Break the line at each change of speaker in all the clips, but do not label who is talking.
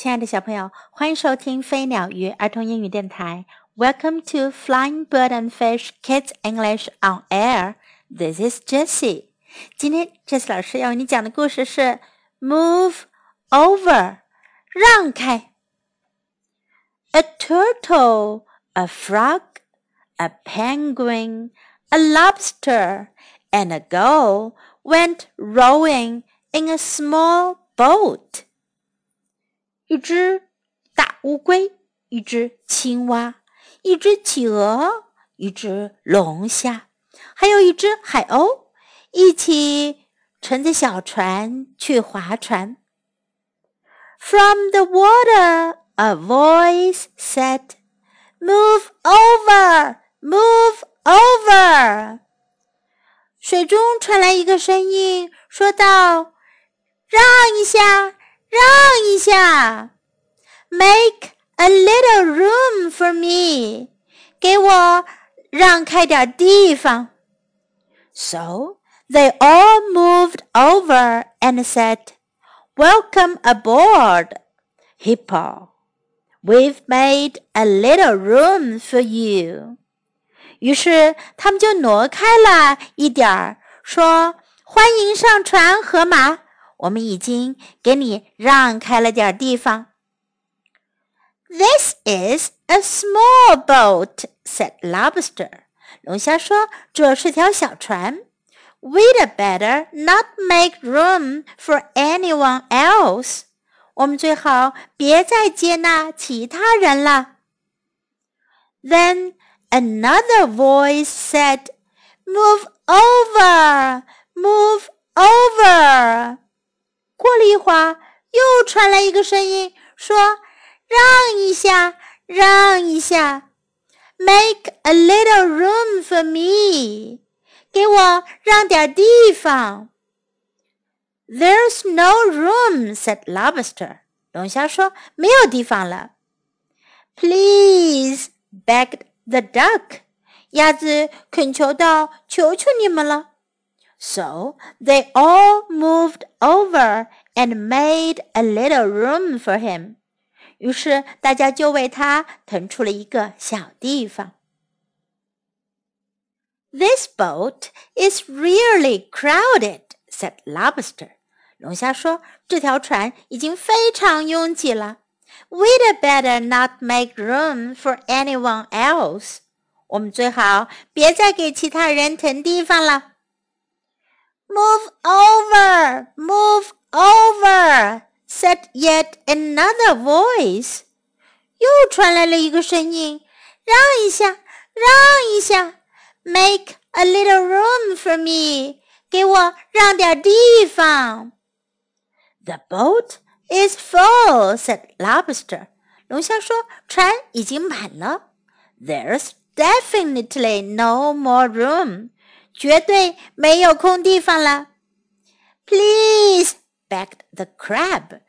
亲爱的小朋友，欢迎收听飞鸟鱼儿童英语电台。Welcome to Flying Bird and Fish Kids English on Air. This is Jessie. 今天 Jessie 老师要为你讲的故事是 Move Over，让开。A turtle, a frog, a penguin, a lobster, and a gull went rowing in a small boat. 一只大乌龟，一只青蛙，一只企鹅，一只龙虾，还有一只海鸥，一起乘着小船去划船。From the water, a voice said, "Move over, move over." 水中传来一个声音，说道：“让一下。”让一下，Make a little room for me，给我让开点地方。So they all moved over and said, "Welcome aboard, Hippo. We've made a little room for you." 于是他们就挪开了一点儿，说：“欢迎上船，河马。” 我们已经给你让开了点地方。This is a small boat," said Lobster. 龙虾说：“这是条小船。We'd better not make room for anyone else. 我们最好别再接纳其他人了。” Then another voice said, "Move over, move over." 过了一会儿，又传来一个声音，说：“让一下，让一下，Make a little room for me，给我让点地方。” There's no room," said Lobster. 龙虾说：“没有地方了。” Please, begged the duck. 鸭子恳求道：“求求你们了。” ” So they all moved over and made a little room for him. 于是大家就为他腾出了一个小地方。This boat is really crowded," said Lobster. 龙虾说：“这条船已经非常拥挤了。We'd better not make room for anyone else. 我们最好别再给其他人腾地方了。” Move over, move over, said yet another voice. 又传来了一个声音：“让一下，让一下，Make a little room for me，给我让点地方。” The boat is full, said Lobster. 龙虾说：“船已经满了。There's definitely no more room. 绝对没有空地方了。Please, begged the crab.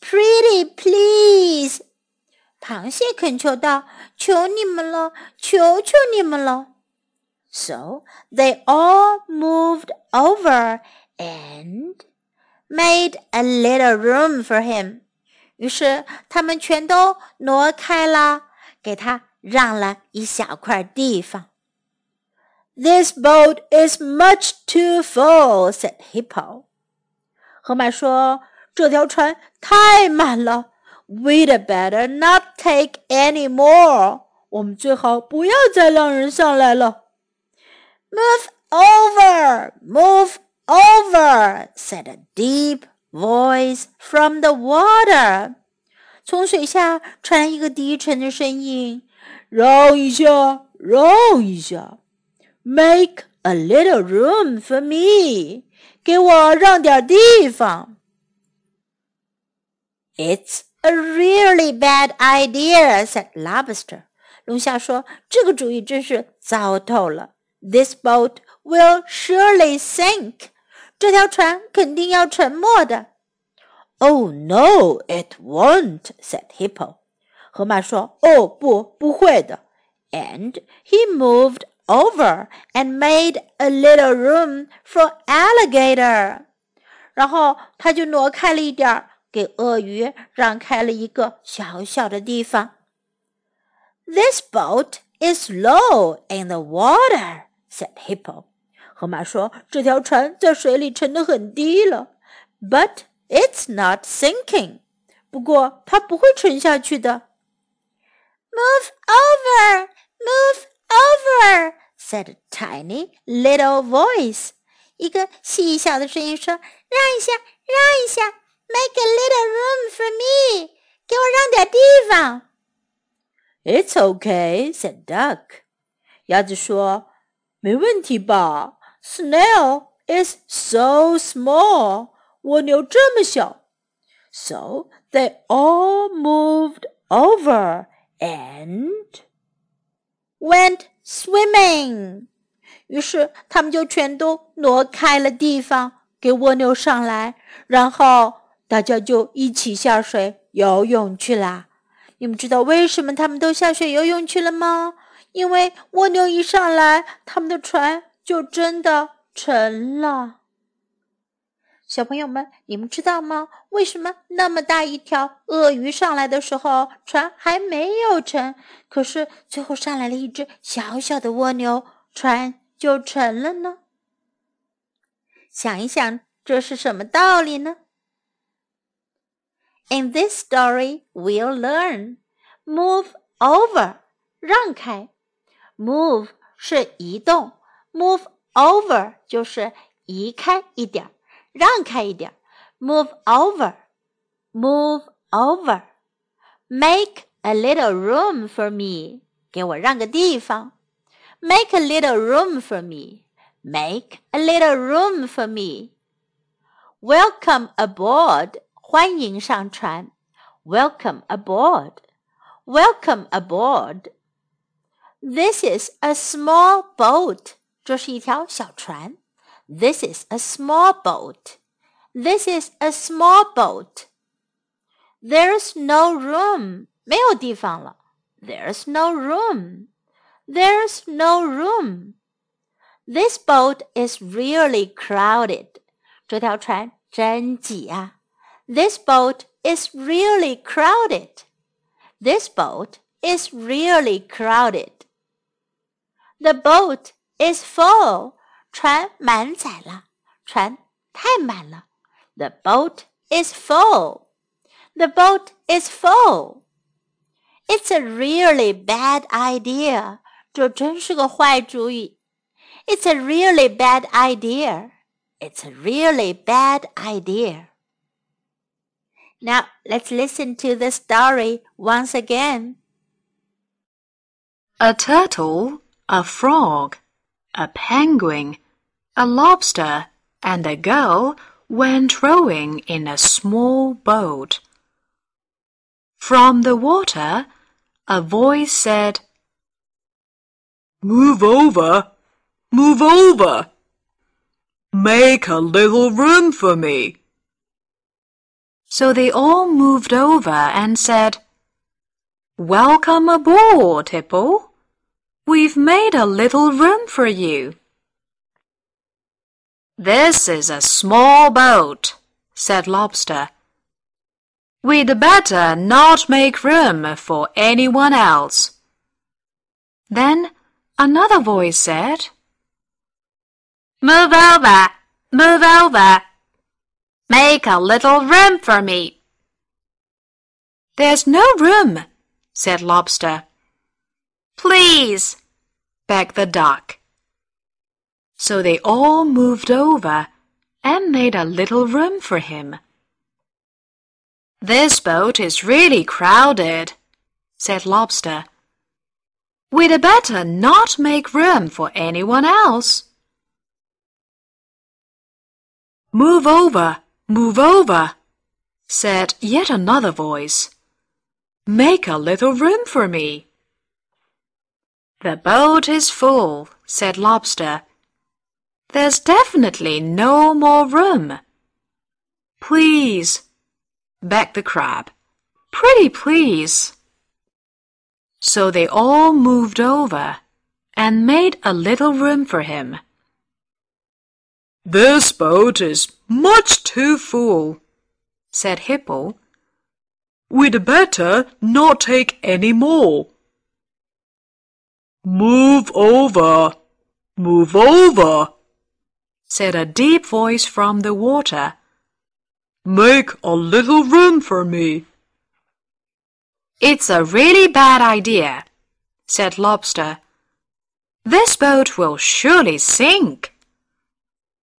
Pretty please. 螃蟹恳求道：“求你们了，求求你们了。” So they all moved over and made a little room for him. 于是他们全都挪开了，给他让了一小块地方。 this boat is much too full," said Hippo. 河马说：“这条船太满了，We'd better not take any more. 我们最好不要再让人上来了。” Move over, move over," said a deep voice from the water. 从水下传来一个低沉的声音：“让一下，让一下。” Make a little room for me，给我让点地方。It's a really bad idea," said Lobster. 龙虾说：“这个主意真是糟透了。This boat will surely sink. 这条船肯定要沉没的。” Oh no, it won't," said Hippo. 河马说：“哦不，不会的。” And he moved over and made a little room for alligator。然后他就挪开了一点儿， 给鳄鱼让开了一个小小的地方。This boat is low in the water," said Hippo. 河马说：“这条船在水里沉得很低了，but it's not sinking。不过它不会沉下去的。”
said a tiny little voice.
一个细小的声音说：“让一下，让一下，Make a little room for me，给我让点地方。”
It's okay, said Duck. 鸭子说：“没问题吧？Snail is so small. 蜗牛这么小。” So they all moved over and
went swimming. 于是他们就全都挪开了地方，给蜗牛上来，然后大家就一起下水游泳去啦。你们知道为什么他们都下水游泳去了吗？因为蜗牛一上来，他们的船就真的沉了。小朋友们，你们知道吗？为什么那么大一条鳄鱼上来的时候，船还没有沉，可是最后上来了一只小小的蜗牛，船？就成了呢。想一想，这是什么道理呢？In this story, we'll learn move over 让开，move 是移动，move over 就是移开一点儿，让开一点。Move over, move over. Make a little room for me，给我让个地方。Make a little room for me. Make a little room for me. Welcome aboard. 欢迎上船。Welcome aboard. Welcome aboard. This is a small boat. 这是一条小船。 This is a small boat. This is a small boat. There's no room. 没有地方了。There's no room. There's no room. This boat is really crowded. 这条船真挤啊。This boat is really crowded. This boat is really crowded. The boat is full. 船满载了，船太满了。The boat is full. The boat is full. It's a really bad idea 这真是个坏主意。It's a really bad idea. It's a really bad idea. Now let's listen to the story once again.
A turtle, a frog, a penguin, a lobster, and a girl went rowing in a small boat. From the water, a voice said,
Move over, move over. Make a little room for me.
So they all moved over and said, Welcome aboard, Hippo. We've made a little room for you.
This is a small boat, said Lobster. We'd better not make room for anyone else.
Then Another voice said,
Move over, move over. Make a little room for me.
There's no room, said Lobster.
Please,
begged the duck. So they all moved over and made a little room for him.
This boat is really crowded, said Lobster.
We'd better not make room for anyone else.
Move over, move over,
said yet another voice.
Make a little room for me.
The boat is full, said Lobster.
There's definitely no more room.
Please,
begged the crab. Pretty please.
So they all moved over and made a little room for him. This boat is much too full, said Hippo. We'd better not take any more. Move over, move over, said a deep voice from the water. Make a little room for me.
It's a really bad idea, said Lobster. This boat will surely sink.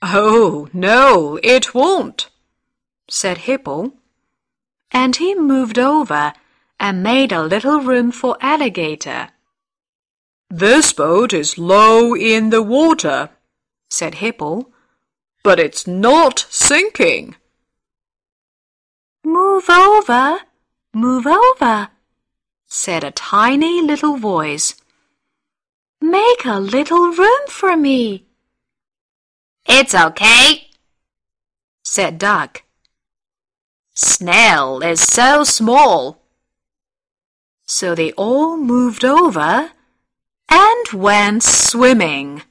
Oh, no, it won't, said Hippo.
And he moved over and made a little room for Alligator.
This boat is low in the water, said Hippo, but it's not sinking.
Move over, move over, said a tiny little voice. Make a little room for me.
It's okay,
said Duck.
Snail is so small.
So they all moved over and went swimming.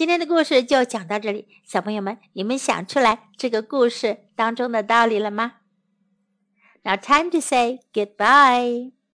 今天的故事就讲到这里，小朋友们，你们想出来这个故事当中的道理了吗？Now time to say goodbye.